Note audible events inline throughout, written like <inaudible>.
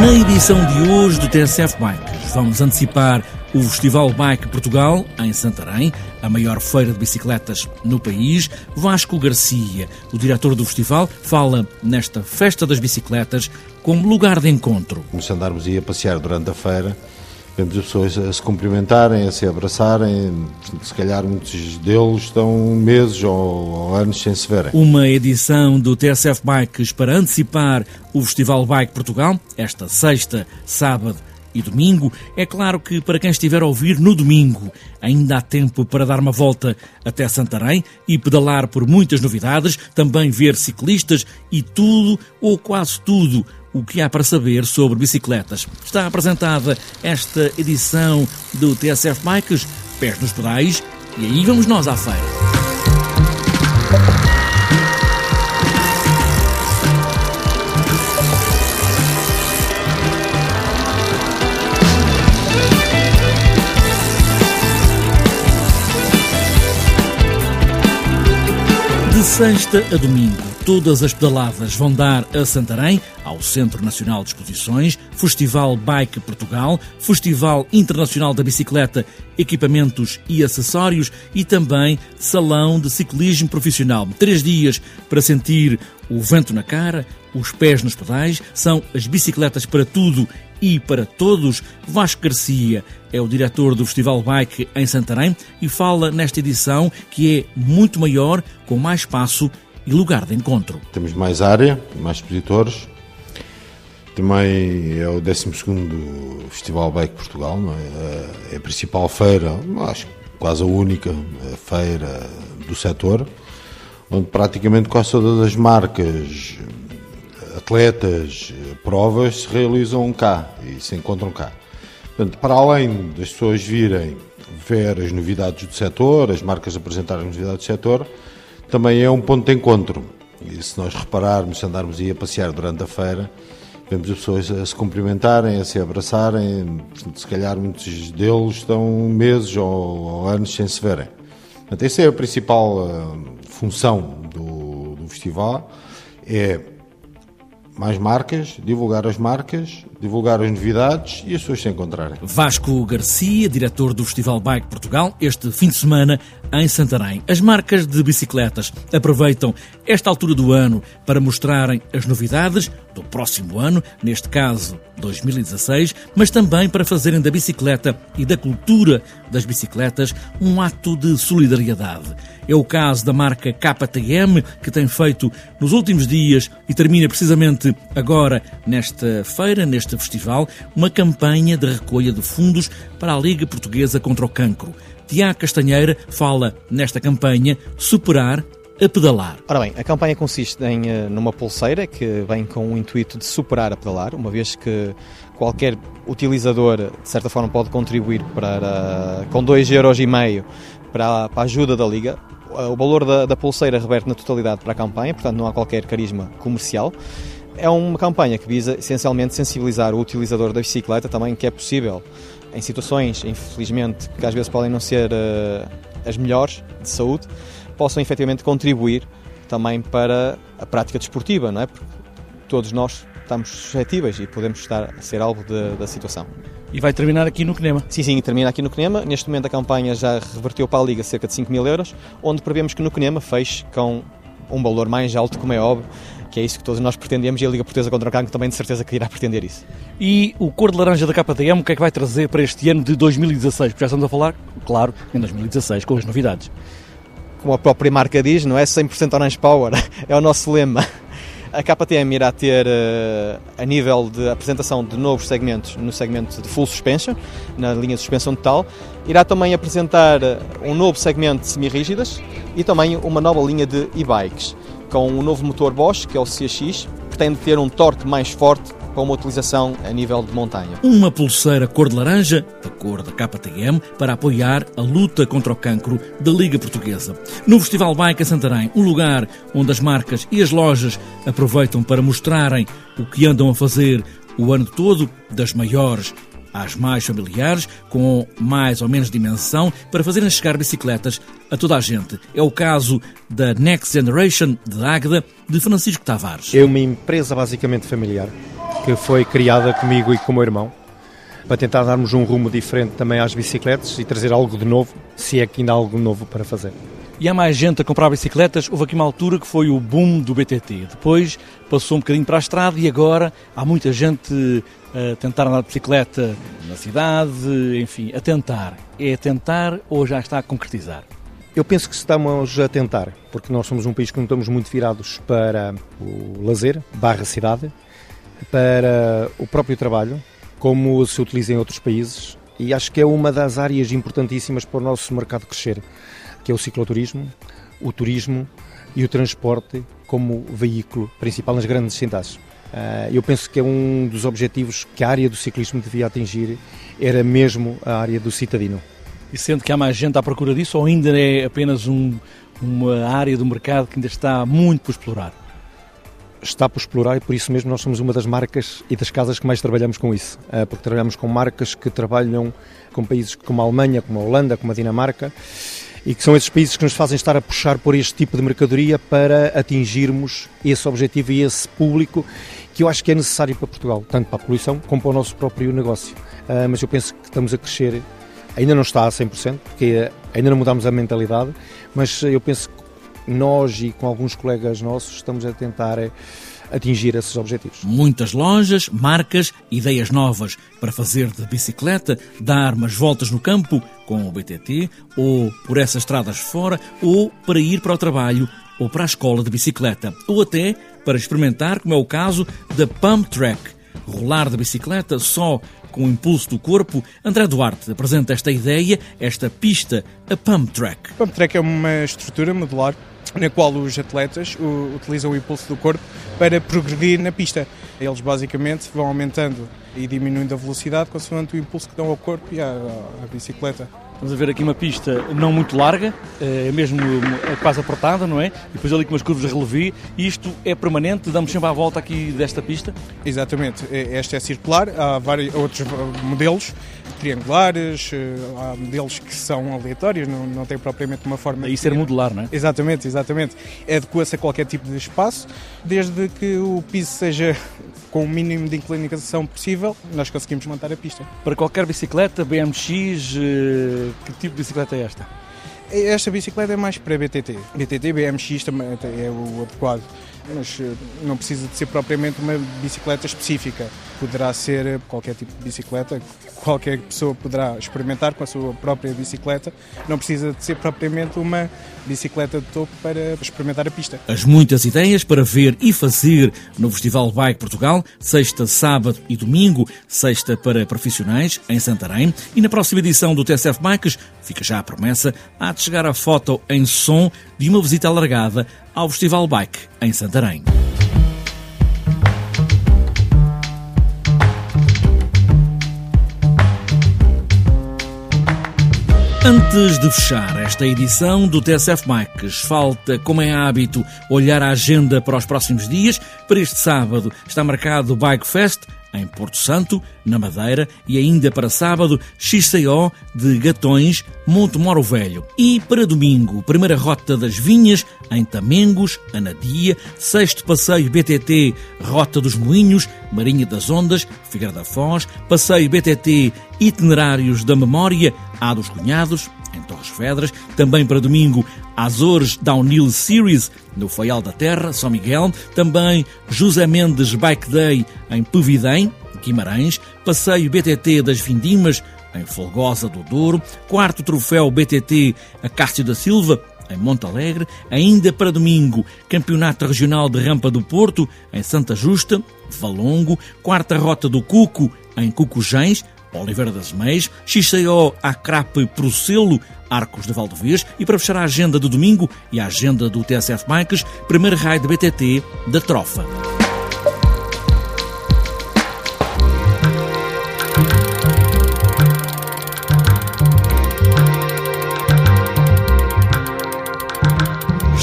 Na edição de hoje do TSF Bikes, vamos antecipar o Festival Bike Portugal, em Santarém, a maior feira de bicicletas no país. Vasco Garcia, o diretor do festival, fala nesta festa das bicicletas como lugar de encontro. Nos andarmos a passear durante a feira, vemos as pessoas a se cumprimentarem, a se abraçarem, se calhar muitos deles estão meses ou, anos sem se verem. Uma edição do TSF Bikes para antecipar o Festival Bike Portugal, esta sexta, sábado e domingo. É claro que para quem estiver a ouvir no domingo, ainda há tempo para dar uma volta até Santarém e pedalar por muitas novidades, também ver ciclistas e tudo ou quase tudo o que há para saber sobre bicicletas. Está apresentada esta edição do TSF Bikes, pés nos pedais, e aí vamos nós à feira. De sexta a domingo, todas as pedaladas vão dar a Santarém, ao Centro Nacional de Exposições, Festival Bike Portugal, Festival Internacional da Bicicleta, Equipamentos e Acessórios e também Salão de Ciclismo Profissional. Três dias para sentir o vento na cara, os pés nos pedais, são as bicicletas para tudo e para todos. Vasco Garcia é o diretor do Festival Bike em Santarém e fala nesta edição que é muito maior, com mais espaço e lugar de encontro. Temos mais área, mais expositores. Também é o 12 Festival Bike Portugal, é? é? a principal feira, acho quase a única feira do setor, onde praticamente quase todas as marcas atletas, provas se realizam cá e se encontram cá. Portanto, para além das pessoas virem ver as novidades do setor, as marcas apresentarem as novidades do setor, também é um ponto de encontro. E se nós repararmos, se andarmos aí a passear durante a feira, vemos as pessoas a se cumprimentarem, a se abraçarem, se calhar muitos deles estão meses ou, ou anos sem se verem. Portanto, essa é a principal uh, função do, do festival, é mais marcas, divulgar as marcas, divulgar as novidades e as pessoas se encontrarem. Vasco Garcia, diretor do Festival Bike Portugal, este fim de semana em Santarém. As marcas de bicicletas aproveitam esta altura do ano para mostrarem as novidades do próximo ano, neste caso 2016, mas também para fazerem da bicicleta e da cultura das bicicletas um ato de solidariedade. É o caso da marca KTM, que tem feito nos últimos dias e termina precisamente agora, nesta feira, neste festival, uma campanha de recolha de fundos para a Liga Portuguesa contra o Cancro. Tiago Castanheira fala nesta campanha Superar a pedalar. Ora bem, a campanha consiste em eh, numa pulseira que vem com o intuito de superar a pedalar, uma vez que qualquer utilizador de certa forma pode contribuir para com 2,5 euros e meio para, a ajuda da liga. O valor da, da pulseira reverte na totalidade para a campanha, portanto não há qualquer carisma comercial. É uma campanha que visa essencialmente sensibilizar o utilizador da bicicleta também que é possível em situações, infelizmente, que às vezes podem não ser uh, as melhores de saúde, possam efetivamente contribuir também para a prática desportiva, não é? Porque todos nós estamos suscetíveis e podemos estar a ser alvo de, da situação. E vai terminar aqui no CNEMA? Sim, sim, termina aqui no CNEMA. Neste momento a campanha já reverteu para a Liga cerca de 5 mil euros, onde prevemos que no CNEMA feche com um valor mais alto, como é óbvio, que é isso que todos nós pretendemos e a Liga Portuguesa contra o Cancro também de certeza que irá pretender isso. E o cor de laranja da KTM, o que é que vai trazer para este ano de 2016? Porque já estamos a falar, claro, em 2016, com as novidades. Como a própria marca diz, não é 100% Orange Power, <laughs> é o nosso lema. A KTM irá ter, eh, a nível de apresentação de novos segmentos, no segmento de full suspension, na linha de suspensão total, irá também apresentar eh, um novo segmento de semi-rígidas e também uma nova linha de e-bikes, com um novo motor Bosch, que é o CX, pretende ter um torque mais forte para uma utilização a nível de montanha. Uma pulseira cor de laranja, da cor da KTM, para apoiar a luta contra o cancro da Liga Portuguesa. No Festival Bike a Santarém, um lugar onde as marcas e as lojas aproveitam para mostrarem o que andam a fazer o ano todo, das maiores às mais familiares, com mais ou menos dimensão, para fazerem chegar bicicletas a toda a gente. É o caso da Next Generation de Águeda, de Francisco Tavares. É uma empresa basicamente familiar que foi criada comigo e com o meu irmão, para tentar darmos um rumo diferente também às bicicletas e trazer algo de novo, se é que ainda há algo novo para fazer. E há mais gente a comprar bicicletas. Houve aqui uma altura que foi o boom do BTT. Depois passou um bocadinho para a estrada e agora há muita gente a tentar andar de bicicleta na cidade, enfim, a tentar. É a tentar ou já está a concretizar? Eu penso que estamos a tentar, porque nós somos um país que não estamos muito virados para o lazer, barra cidade, para o próprio trabalho, como se utiliza em outros países, e acho que é uma das áreas importantíssimas para o nosso mercado crescer que é o cicloturismo, o turismo e o transporte como veículo principal nas grandes cidades. Ah, eu penso que é um dos objetivos que a área do ciclismo devia atingir, era mesmo a área do citadino. E sendo que há mais gente à procura disso ou ainda é apenas um, uma área do mercado que ainda está muito por explorar? Está por explorar e por isso mesmo nós somos uma das marcas e das casas que mais trabalhamos com isso, ah, porque trabalhamos com marcas que trabalham com países como a Alemanha, como a Holanda, como a Dinamarca, e que são esses países que nos fazem estar a puxar por este tipo de mercadoria para atingirmos esse objetivo e esse público que eu acho que é necessário para Portugal, tanto para a poluição como para o nosso próprio negócio. Uh, mas eu penso que estamos a crescer, ainda não está a 100%, porque ainda não mudamos a mentalidade, mas eu penso que nós e com alguns colegas nossos estamos a tentar atingir esses objetivos. Muitas lojas, marcas, ideias novas para fazer de bicicleta, dar umas voltas no campo com o BTT, ou por essas estradas fora, ou para ir para o trabalho ou para a escola de bicicleta, ou até para experimentar, como é o caso da Pump Track, rolar de bicicleta só com o impulso do corpo. André Duarte apresenta esta ideia, esta pista, a Pump Track. A Pump Track é uma estrutura modular na qual os atletas utilizam o impulso do corpo para progredir na pista. Eles basicamente vão aumentando e diminuindo a velocidade consoante o impulso que dão ao corpo e à, à bicicleta. Estamos a ver aqui uma pista não muito larga, é mesmo é quase apertada, não é? E depois ali com umas curvas de relevé. Isto é permanente? Damos sempre a volta aqui desta pista? Exatamente. É, esta é circular. Há vários outros modelos triangulares, eh, há modelos que são aleatórios, não, não tem propriamente uma forma... Daí ser modular, não é? Exatamente, exatamente. Adequa-se a qualquer tipo de espaço, desde que o piso seja com o mínimo de inclinação possível, nós conseguimos montar a pista. Para qualquer bicicleta, BMX, eh, que tipo de bicicleta é esta? Esta bicicleta é mais para BTT. BTT, BMX também é o adequado, mas eh, não precisa de ser propriamente uma bicicleta específica. Poderá ser qualquer tipo de bicicleta qualquer pessoa poderá experimentar com a sua própria bicicleta. Não precisa de ser propriamente uma bicicleta de topo para experimentar a pista. As muitas ideias para ver e fazer no Festival Bike Portugal, sexta, sábado e domingo, sexta para profissionais em Santarém e na próxima edição do TSF Bikes, fica já a promessa, há de chegar a foto em som de uma visita alargada ao Festival Bike em Santarém. Antes de fechar esta edição do TSF Bikes, falta, como é hábito, olhar a agenda para os próximos dias. Para este sábado está marcado o Bike Fest em Porto Santo, na Madeira, e ainda para sábado, XCO de Gatões, Monte Moro Velho. E para domingo, primeira rota das Vinhas, em Tamengos, Anadia, sexto passeio BTT, Rota dos Moinhos, Marinha das Ondas, Figueira da Foz, passeio BTT, Itinerários da Memória, A dos Cunhados, em Torres Vedras, também para domingo, Azores Downhill Series, no Faial da Terra, São Miguel, também José Mendes Bike Day, em Pevidém, Guimarães, passeio BTT das Vindimas, em Folgosa do Douro, quarto troféu BTT a Cássio da Silva, em Monte Alegre, ainda para domingo, Campeonato Regional de Rampa do Porto, em Santa Justa, Valongo, quarta rota do Cuco, em Cucujães, Oliveira das Meias, XCO Acrape Procelo, Arcos de Valdevez e para fechar a agenda do domingo e a agenda do TSF Bikes, primeiro raio de BTT da Trofa.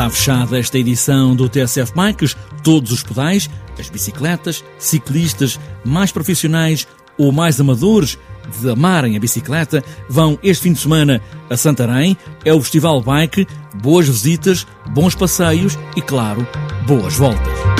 Está fechada esta edição do TSF Bikes. Todos os pedais, as bicicletas, ciclistas mais profissionais ou mais amadores de amarem a bicicleta vão este fim de semana a Santarém. É o Festival Bike. Boas visitas, bons passeios e, claro, boas voltas.